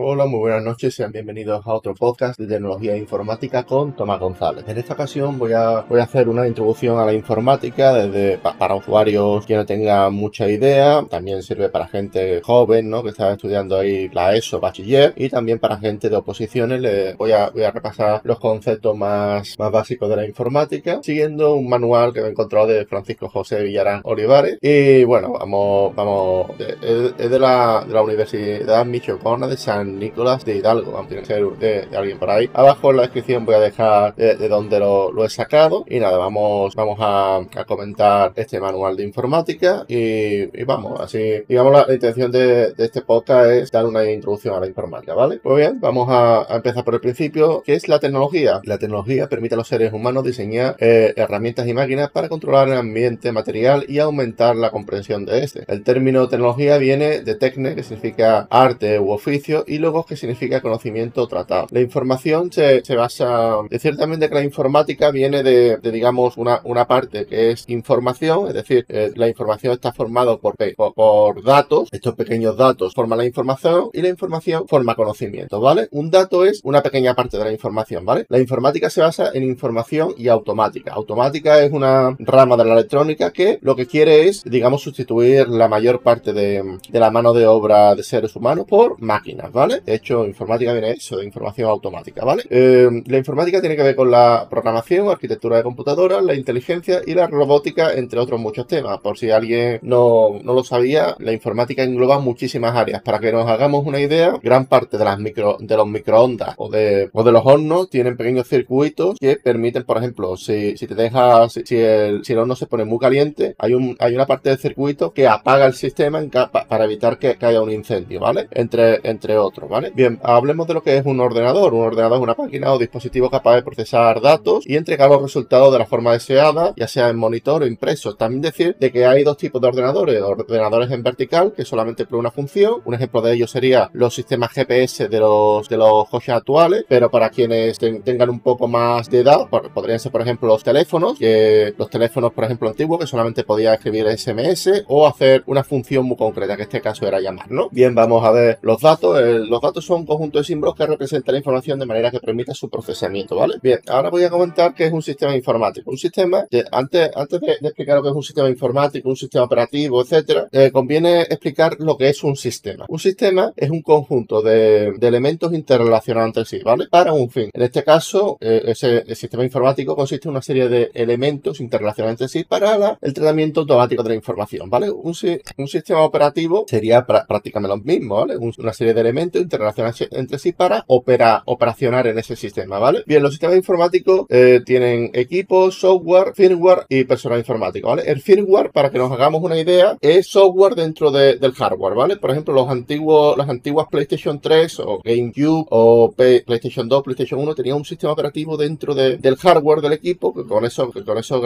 Hola, muy buenas noches, sean bienvenidos a otro podcast de tecnología informática con Tomás González. En esta ocasión voy a, voy a hacer una introducción a la informática desde para usuarios que no tengan mucha idea, también sirve para gente joven, ¿no? Que está estudiando ahí la ESO, bachiller, y también para gente de oposiciones. Le voy a, voy a repasar los conceptos más, más básicos de la informática, siguiendo un manual que me he encontrado de Francisco José Villarán Olivares. Y bueno, vamos, vamos, es de, la, de la Universidad Michoacana de San Nicolás de Hidalgo, aunque tiene que ser de, alguien por ahí. Abajo en la descripción voy a dejar de, dónde lo, he sacado. Y nada, vamos, vamos a, comentar este manual de informática y, vamos, así, digamos, la, intención de, este podcast es dar una introducción a la informática, ¿vale? Pues bien, vamos a, empezar por el principio, que es la tecnología. La tecnología permite a los seres humanos diseñar eh, herramientas y máquinas para controlar el ambiente material y aumentar la comprensión de este. El término tecnología viene de tecne, que significa arte u oficio, y luego que significa conocimiento tratado. La información se, basa, decir también de que la informática viene de, digamos, una, una parte que es información, es decir, eh, la información está formada por, por, datos, estos pequeños datos forman la información y la información forma conocimiento, ¿vale? Un dato es una pequeña parte de la información, ¿vale? La informática se basa en información y automática. Automática es una rama de la electrónica que lo que quiere es, digamos, sustituir la mayor parte de, de la mano de obra de seres humanos por máquinas. De hecho, informática viene eso, de información automática, ¿vale? Eh, la informática tiene que ver con la programación, arquitectura de computadoras, la inteligencia y la robótica, entre otros muchos temas. Por si alguien no, lo sabía, la informática engloba muchísimas áreas. Para que nos hagamos una idea, gran parte de las micro, los microondas o de, los hornos tienen pequeños circuitos que permiten, por ejemplo, si, si te dejas, si, el, si el horno se pone muy caliente, hay un, hay una parte del circuito que apaga el sistema para evitar que, que haya un incendio, ¿vale? Entre, entre otros. ¿Vale? Bien, hablemos de lo que es un ordenador. Un ordenador es una máquina o dispositivo capaz de procesar datos y entregar los resultados de la forma deseada, ya sea en monitor o impreso. También decir de que hay dos tipos de ordenadores. Ordenadores en vertical, que solamente por una función. Un ejemplo de ello sería los sistemas GPS de los, de los coches actuales, pero para quienes tengan un poco más de edad, podrían ser, por ejemplo, los teléfonos, que los teléfonos, por ejemplo, antiguos, que solamente podía escribir SMS o hacer una función muy concreta, que en este caso era llamar, ¿no? Bien, vamos a ver los datos. Los datos son un conjunto de símbolos que representan la información de manera que permita su procesamiento, ¿vale? Bien, ahora voy a comentar qué es un sistema informático. Un sistema, antes, antes de, explicar lo que es un sistema informático, un sistema operativo, etcétera, eh, conviene explicar lo que es un sistema. Un sistema es un conjunto de, elementos interrelacionados entre sí, ¿vale? Para un fin. En este caso, eh, ese el sistema informático consiste en una serie de elementos interrelacionados entre sí para el tratamiento automático de la información, ¿vale? Un, sistema operativo sería prácticamente lo mismo, ¿vale? una serie de elementos interrelacionarse entre sí para operar, operacionar en ese sistema, ¿vale? Bien, los sistemas informáticos eh, tienen equipos, software, firmware y personal informático, ¿vale? El firmware, para que nos hagamos una idea, es software dentro del hardware, ¿vale? Por ejemplo, los antiguos, las antiguas PlayStation 3 o GameCube o PlayStation 2, PlayStation 1 tenían un sistema operativo dentro del hardware del equipo que con eso, que con eso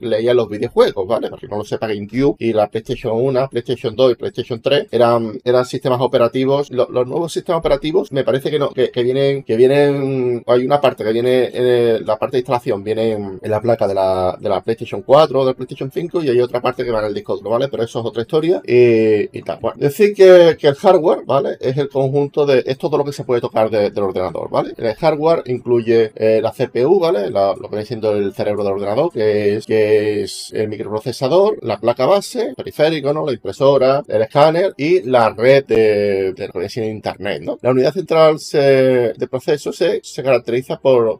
leía los videojuegos, ¿vale? Para que no lo sepa, GameCube y la PlayStation 1, PlayStation 2 y PlayStation 3 eran, eran sistemas operativos. los nuevos sistemas operativos me parece que no, que, vienen, que vienen, hay una parte que viene, en la parte de instalación viene en, la placa de la, de la PlayStation 4 o de PlayStation 5 y hay otra parte que va en el disco duro, ¿vale? Pero eso es otra historia y, tal. Bueno, decir que, el hardware, ¿vale? Es el conjunto de, es todo lo que se puede tocar del ordenador, ¿vale? El hardware incluye eh, la CPU, ¿vale? lo que viene siendo el cerebro del ordenador, que es, que es el microprocesador, la placa base, periférico, ¿no? La impresora, el escáner y la red de, de, de internet, La unidad central de proceso se, caracteriza por,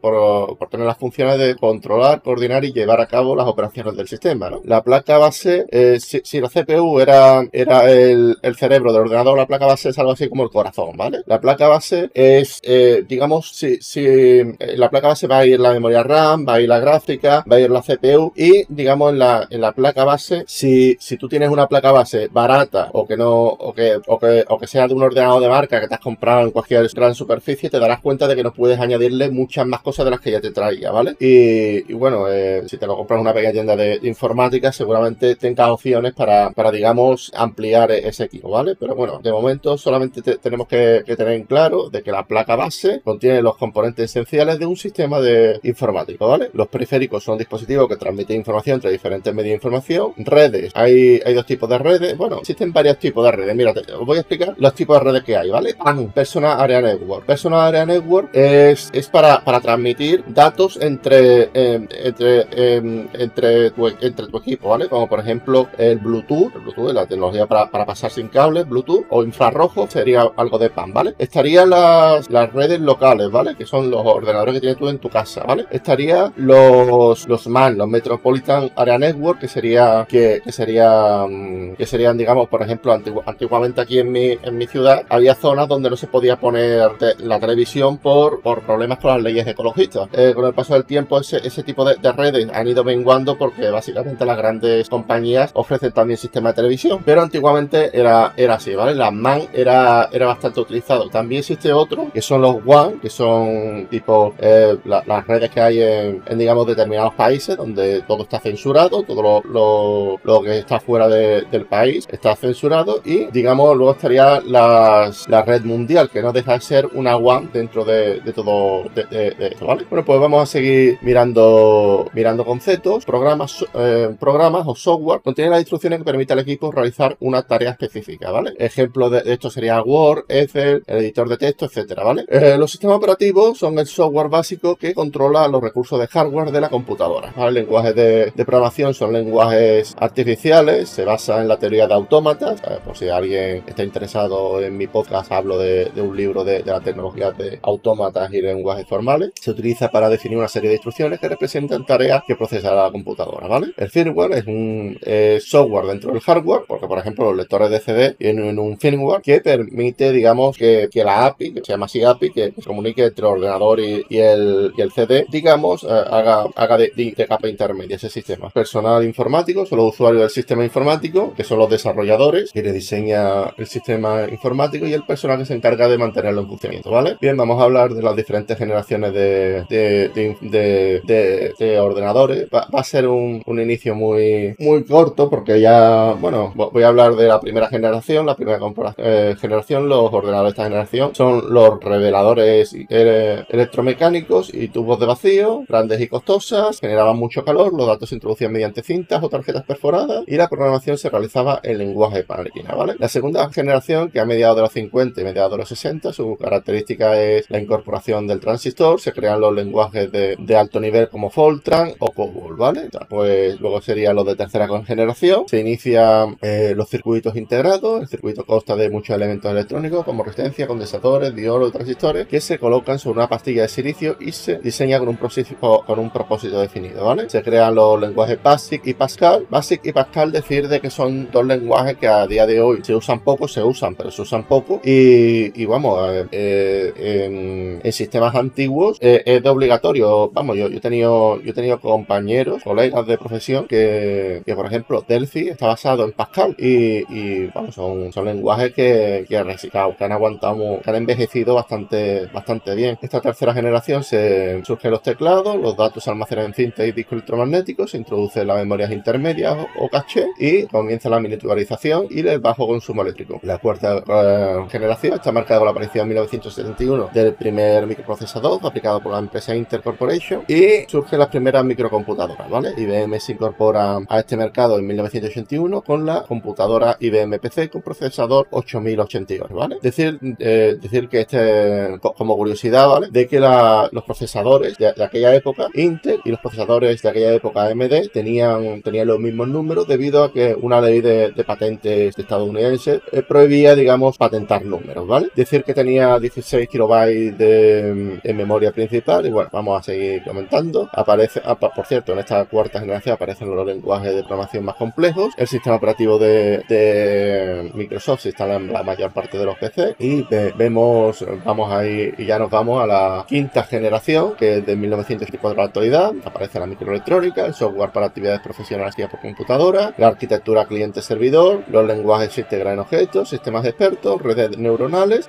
tener las funciones de controlar, coordinar y llevar a cabo las operaciones del sistema. La placa base, eh, si, la CPU era, era el, cerebro del ordenador, la placa base es algo así como el corazón, ¿vale? La placa base es, eh, digamos, si, si eh, la placa base va a ir la memoria RAM, va a ir la gráfica, va a ir la CPU y, digamos, en la, en la placa base, si, si tú tienes una placa base barata o que no, o que, o que, o que sea de un ordenador de marca que te has comprado en cualquier gran superficie, te darás cuenta de que no puedes añadirle muchas más cosas de las que ya te traía, ¿vale? Y, bueno, eh, si te lo compras en una pequeña tienda de, informática, seguramente tengas opciones para, para, digamos, ampliar ese equipo, ¿vale? Pero bueno, de momento solamente tenemos que, tener en claro de que la placa base contiene los componentes esenciales de un sistema de informático, ¿vale? Los periféricos son dispositivos que transmiten información entre diferentes medios de información. Redes, hay, hay dos tipos de redes. Bueno, existen varios tipos de redes. Mira, os voy a explicar los tipos de redes que hay, ¿vale? PAN, Personal Area Network. Personal Area Network es, es para, para transmitir datos entre, em, entre, em, entre, tu, entre tu equipo, ¿vale? Como por ejemplo el Bluetooth, el Bluetooth, la tecnología para, para pasar sin cables, Bluetooth o infrarrojo sería algo de PAN, ¿vale? Estarían las, las redes locales, ¿vale? Que son los ordenadores que tienes tú en tu casa, ¿vale? Estaría los, los MAN, los Metropolitan Area Network, que sería, que, que sería, mm, que serían, digamos, por ejemplo, antiguamente aquí en mi, en mi ciudad había zonas donde no se podía poner la televisión por, por problemas con las leyes ecologistas. Eh, con el paso del tiempo ese, ese tipo de, de, redes han ido menguando porque básicamente las grandes compañías ofrecen también sistemas de televisión, pero antiguamente era, era así, ¿vale? La MAN era, era bastante utilizado. También existe otro, que son los WAN, que son tipo eh, las redes que hay en, digamos, determinados países donde todo está censurado, todo lo, lo, que está fuera de, del país está censurado y, digamos, luego estaría las, la red mundial, que no deja de ser una WAN dentro de, todo de, esto, ¿vale? Bueno, pues vamos a seguir mirando, mirando conceptos, programas, eh, programas o software, contiene las instrucciones que permite al equipo realizar una tarea específica, ¿vale? Ejemplo de esto sería Word, Excel, el editor de texto, etcétera, ¿vale? Eh, los sistemas operativos son el software básico que controla los recursos de hardware de la computadora. ¿vale? Lenguajes de, programación son lenguajes artificiales, se basa en la teoría de autómatas. Por si alguien está interesado en mi podcast, hablo de, un libro de, de, la tecnología de autómatas y lenguajes formales. Se utiliza para definir una serie de instrucciones que representan tareas que procesa la computadora, ¿vale? El firmware es un eh, software dentro del hardware, porque por ejemplo los lectores de CD tienen un firmware que permite, digamos, que, que la API, que se llama así API, que se comunique entre el ordenador y, y, el, y el, CD, digamos, eh, haga, haga de, de, capa intermedia ese sistema. Personal informático son los usuarios del sistema informático, que son los desarrolladores, que le diseña el sistema informático y el personal que se encarga de mantenerlo en funcionamiento, ¿vale? Bien, vamos a hablar de las diferentes generaciones de, de, de ordenadores. Va, a ser un, inicio muy, muy corto porque ya, bueno, voy a hablar de la primera generación, la primera eh, generación, los ordenadores de esta generación son los reveladores eh, electromecánicos y tubos de vacío, grandes y costosas, generaban mucho calor, los datos se introducían mediante cintas o tarjetas perforadas y la programación se realizaba en lenguaje máquina, ¿vale? La segunda generación, que a mediados de los 50 y mediados de los 60, su característica es la incorporación del transistor, se crean los lenguajes de, de alto nivel como Fortran o COBOL, ¿vale? Pues luego serían los de tercera generación, se inician eh, los circuitos integrados, el circuito consta de muchos elementos electrónicos como resistencia, condensadores, diodos, transistores, que se colocan sobre una pastilla de silicio y se diseña con un, con un propósito definido, ¿vale? Se crean los lenguajes BASIC y Pascal. BASIC y Pascal decir de que son dos lenguajes que a día de hoy se usan poco, se usan, pero se usan poco. Y vamos, eh, en, sistemas antiguos eh, es de obligatorio. Vamos, yo, yo, he tenido, yo he tenido compañeros, colegas de profesión que, que por ejemplo, Delphi está basado en Pascal y, vamos, son, son lenguajes que, que, que han aguantado, que han envejecido bastante, bastante bien. Esta tercera generación se surgen los teclados, los datos se almacenan en cinta y discos electromagnéticos, se introduce las memorias intermedias o caché y comienza la miniaturización y el bajo consumo eléctrico. La cuarta uh, generación está marcada con la aparición en 1971 del primer microprocesador fabricado por la empresa Intel Corporation y surgen las primeras microcomputadoras, ¿vale? IBM se incorpora a este mercado en 1981 con la computadora IBM PC con procesador 8088, ¿vale? Decir, eh, decir que este, como curiosidad, ¿vale? De que los procesadores de, de, aquella época, Intel y los procesadores de aquella época AMD tenían, tenían los mismos números debido a que una ley de, de patentes estadounidense eh, prohibía, digamos, patentar números, Decir que tenía 16 kilobytes de, memoria principal y bueno, vamos a seguir comentando. Aparece, ah, por cierto, en esta cuarta generación aparecen los lenguajes de programación más complejos. El sistema operativo de, Microsoft se instala en la mayor parte de los PC y ve, vemos, vamos ahí y ya nos vamos a la quinta generación que es de 1984 a la actualidad. Aparece la microelectrónica, el software para actividades profesionales guiadas por computadora, la arquitectura cliente-servidor, los lenguajes se en objetos, sistemas expertos, redes neuronales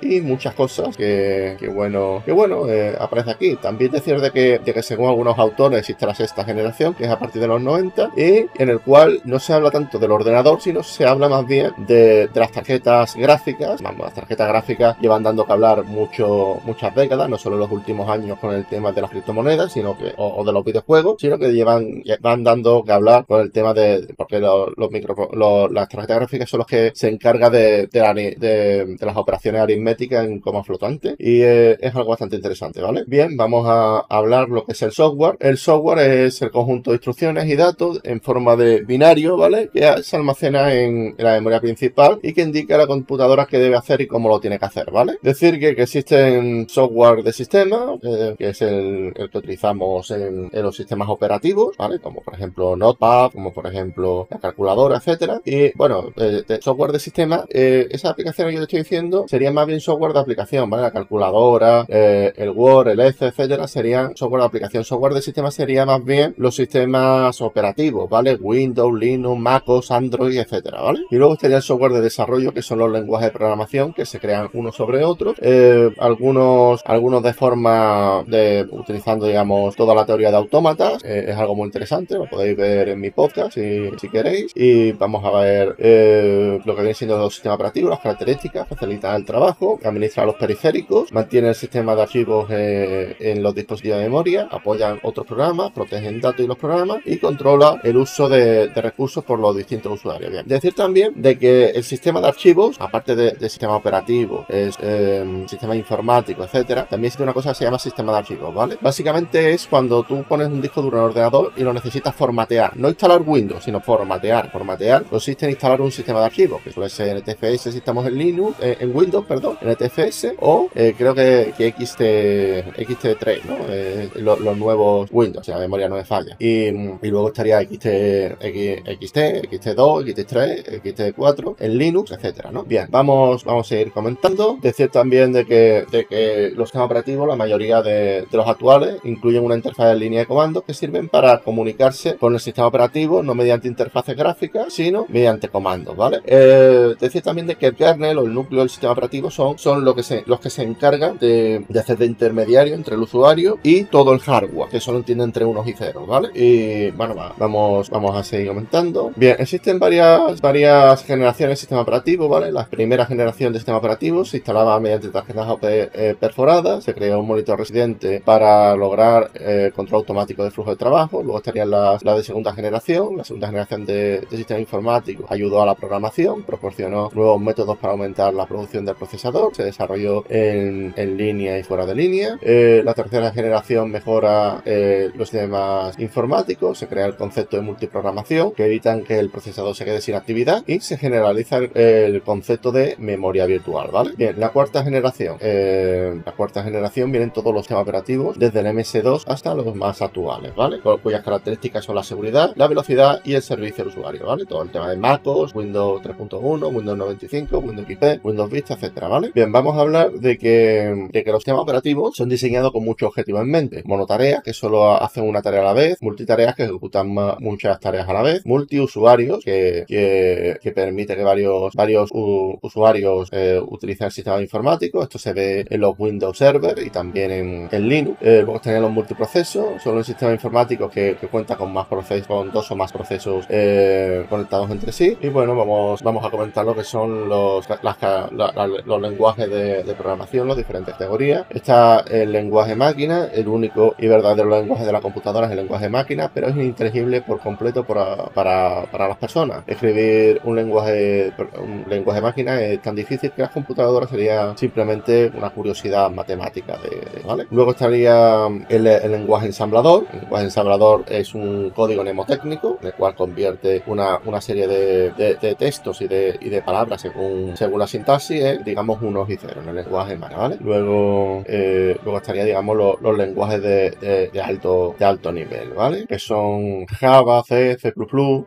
y muchas cosas que, bueno, que bueno, eh, aparece aquí. También decir de que, de que según algunos autores existe la sexta generación, que es a partir de los 90, y en el cual no se habla tanto del ordenador, sino se habla más bien de, de las tarjetas gráficas. Vamos, las tarjetas gráficas llevan dando que hablar mucho, muchas décadas, no solo en los últimos años con el tema de las criptomonedas, sino que, o, de los videojuegos, sino que llevan, van dando que hablar con el tema de, porque los, los micro, los, las tarjetas gráficas son los que se encargan de, de, las operaciones aritméticas en coma flotante y eh, es algo bastante interesante, ¿vale? Bien, vamos a hablar lo que es el software. El software es el conjunto de instrucciones y datos en forma de binario, ¿vale? Que se almacena en, la memoria principal y que indica a la computadora qué debe hacer y cómo lo tiene que hacer, ¿vale? Decir que, existen software de sistema, eh, que es el, que utilizamos en, los sistemas operativos, ¿vale? Como por ejemplo Notepad, como por ejemplo la calculadora, etcétera. Y bueno, eh, software de sistema, esa aplicación que yo te estoy diciendo sería más bien software de aplicación, ¿vale? La calculadora, el Word, el Excel, etcétera, serían software de aplicación. Software de sistema sería más bien los sistemas operativos, ¿vale? Windows, Linux, MacOS, Android, etcétera, ¿vale? Y luego estaría el software de desarrollo, que son los lenguajes de programación que se crean uno sobre otro. Eh, algunos, algunos de forma de utilizando, digamos, toda la teoría de autómatas. Eh, es algo muy interesante, lo podéis ver en mi podcast si, si queréis. Y vamos a ver eh, lo que viene siendo los sistemas operativos, las características, facilitar el trabajo, administrar los periféricos, mantiene el sistema de archivos en los dispositivos de memoria, apoyan otros programas, protegen datos y los programas y controla el uso de, recursos por los distintos usuarios. Decir también de que el sistema de archivos, aparte de, sistema operativo, es em, sistema informático, etcétera, también existe una cosa que se llama sistema de archivos, ¿vale? Básicamente es cuando tú pones un disco duro en el ordenador y lo necesitas formatear. No instalar Windows, sino formatear. Formatear consiste en instalar un sistema de archivos, que suele ser NTFS si estamos en Linux, eh, en Windows, perdón, NTFS, o eh, creo que, que XT, XT3, ¿no? Eh, los nuevos Windows, si la memoria no me falla. Y, y luego estaría XT, XT, XT2, XT3, XT4 en Linux, etcétera, ¿no? Bien, vamos, vamos a ir comentando. Decir también de que, de que los sistemas operativos, la mayoría de, los actuales, incluyen una interfaz en línea de comandos que sirven para comunicarse con el sistema operativo, no mediante interfaces gráficas, sino mediante comandos, ¿vale? Eh, decir también de que el kernel o el núcleo del sistema operativo son, son lo que se, los que se encargan de, de hacer de intermediario entre el usuario y todo el hardware, que solo entiende entre unos y ceros, ¿vale? Y bueno, vamos, vamos a seguir comentando. Bien, existen varias, varias generaciones de sistema operativo, ¿vale? La primera generación de sistema operativo se instalaba mediante tarjetas OP eh, perforadas, se creó un monitor residente para lograr eh, control automático de flujo de trabajo, luego estarían las, la de segunda generación, la segunda generación de, sistema informático ayudó a la programación, proporcionó nuevos métodos para aumentar la producción del procesador, se desarrolló en, en línea y fuera de línea, eh, la tercera generación mejora los sistemas informáticos, se crea el concepto de multiprogramación que evitan que el procesador se quede sin actividad y se generaliza el, concepto de memoria virtual, ¿vale? Bien, la cuarta generación. Eh, la cuarta generación vienen todos los sistemas operativos desde el MS2 hasta los más actuales, ¿vale? Cuyas características son la seguridad, la velocidad y el servicio al usuario, ¿vale? Todo el tema de MacOS, Windows 3.1, Windows 95, Windows XP, Windows Vista, etcétera, ¿vale? Bien, vamos a hablar de que, de que los sistemas operativos son diseñados con muchos objetivos en mente. Monotareas, que solo hacen una tarea a la vez, multitareas que ejecutan muchas tareas a la vez, multiusuarios que, que, permite que varios, varios usuarios eh, utilicen el sistema informático. Esto se ve en los Windows Server y también en, Linux. Eh, luego tenemos los multiprocesos, son un sistema informático que, cuenta con más procesos, con dos o más procesos eh, conectados entre sí. Y bueno, vamos, vamos a comentar lo que son los, los lenguajes de, de programación, las diferentes categorías. Está el lenguaje máquina, el único y verdadero lenguaje de la computadora es el lenguaje máquina, pero es ininteligible por completo para, para, las personas. Escribir un lenguaje, un lenguaje máquina es tan difícil que las computadoras sería simplemente una curiosidad matemática. De, ¿vale? Luego estaría el, lenguaje ensamblador. El lenguaje ensamblador es un código mnemotécnico, el cual convierte una, una serie de, de, textos y de, y de palabras según, según la sintaxis, en, digamos, unos y ceros en el lenguaje máquina. ¿vale? Luego, eh, luego estaría, digamos, los lenguajes de, de, alto, de alto nivel, ¿vale? Que son Java, C, C++,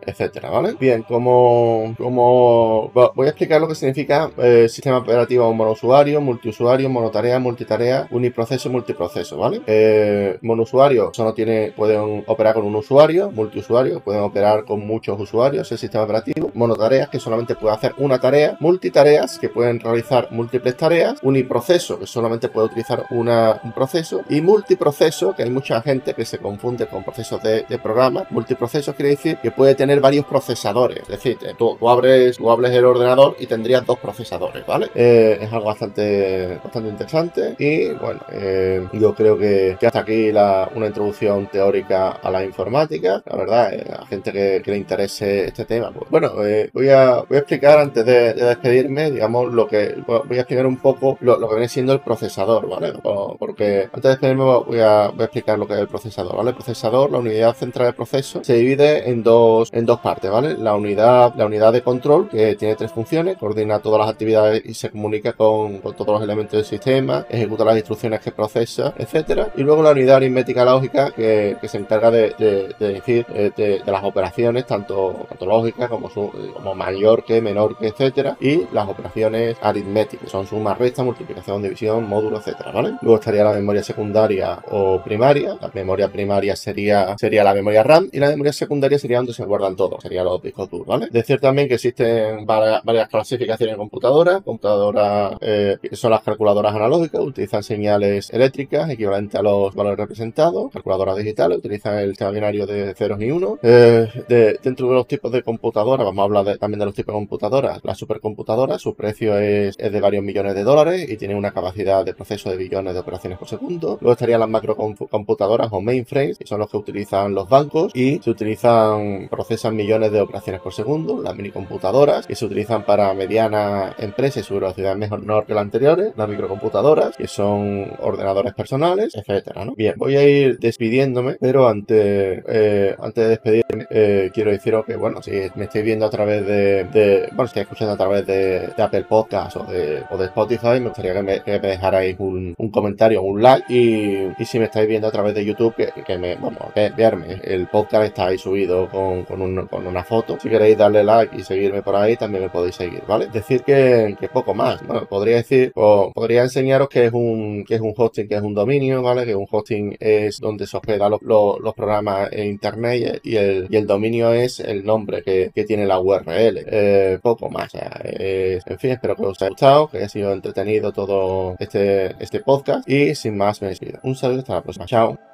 etcétera, ¿vale? Bien, como, como voy a explicar lo que significa eh, sistema operativo monousuario, multiusuario, monotarea, multitarea, uniproceso, multiproceso, ¿vale? Eh, monousuario solo tiene, pueden operar con un usuario, multiusuario, pueden operar con muchos usuarios el sistema operativo, monotareas que solamente puede hacer una tarea, multitareas que pueden realizar múltiples tareas, uniproceso que solamente puede utilizar una, un proceso y multiproceso que hay mucha gente que se confunde con procesos de, de programa, multiproceso quiere decir que puede tener varios procesadores, es decir, tú, abres, tú abres el ordenador y tendrías dos procesadores, ¿vale? Eh, es algo bastante, bastante interesante y bueno, eh, yo creo que, hasta aquí la, una introducción teórica a la informática, la verdad, eh, a gente que, le interese este tema. Pues, bueno, voy, a, voy a explicar antes de, despedirme, digamos, lo que voy a explicar un poco lo, que viene siendo el procesador, ¿vale? porque antes de despedirme voy a, voy a explicar lo que es el procesador, ¿vale? El procesador, la unidad central de proceso, se divide en dos, en dos partes, ¿vale? La unidad, la unidad de control, que tiene tres funciones, coordina todas las actividades y se comunica con, todos los elementos del sistema, ejecuta las instrucciones que procesa, etcétera. Y luego la unidad aritmética lógica, que, se encarga de, decir eh, de, las operaciones, tanto, tanto lógicas como, como mayor que, menor que, etcétera. Y las operaciones aritméticas, son suma, resta, multiplicación, división, módulo, etcétera, ¿vale? Luego estaría la memoria secundaria o primaria. La memoria primaria sería, sería la memoria RAM y la memoria secundaria sería donde se guardan todos, sería los discos duros, ¿vale? Decir también que existen varias, clasificaciones en computadoras. Computadoras eh, son las calculadoras analógicas, utilizan señales eléctricas equivalentes a los valores representados. Calculadoras digitales utilizan el sistema binario de ceros y unos. Eh, dentro de los tipos de computadoras, vamos a hablar también de los tipos de computadoras. La supercomputadora, su precio es, es de varios millones de dólares y tiene una capacidad de proceso de billones de operaciones por segundo. Luego estarían las macrocomputadoras o mainframes, que son los que utilizan los bancos y se utilizan, procesan millones de operaciones por segundo. Las minicomputadoras, que se utilizan para medianas empresas y su velocidad menor que las anteriores. Las microcomputadoras, que son ordenadores personales, etcétera. Bien, voy a ir despidiéndome, pero antes, eh, antes de despedirme, eh, quiero deciros que, bueno, si me estáis viendo a través de, de bueno, si estáis escuchando a través de, Apple Podcast o de, Spotify, me gustaría que me, dejarais un, un comentario, un like y, si me estáis viendo a través de YouTube, que, que me, vamos, que verme. El podcast está ahí subido con, con, un, con, una foto. Si queréis darle like y seguirme por ahí, también me podéis seguir, ¿vale? Decir que, poco más. Bueno, podría decir, o podría enseñaros que es un, que es un hosting, que es un dominio, ¿vale? Que un hosting es donde se hospeda los, los, programas en internet y el, y el dominio es el nombre que, que tiene la URL. Eh, poco más. O en fin, espero que os haya gustado, que haya sido entretenido todo este, este podcast y sin más me despido. Un saludo hasta la próxima. Chao.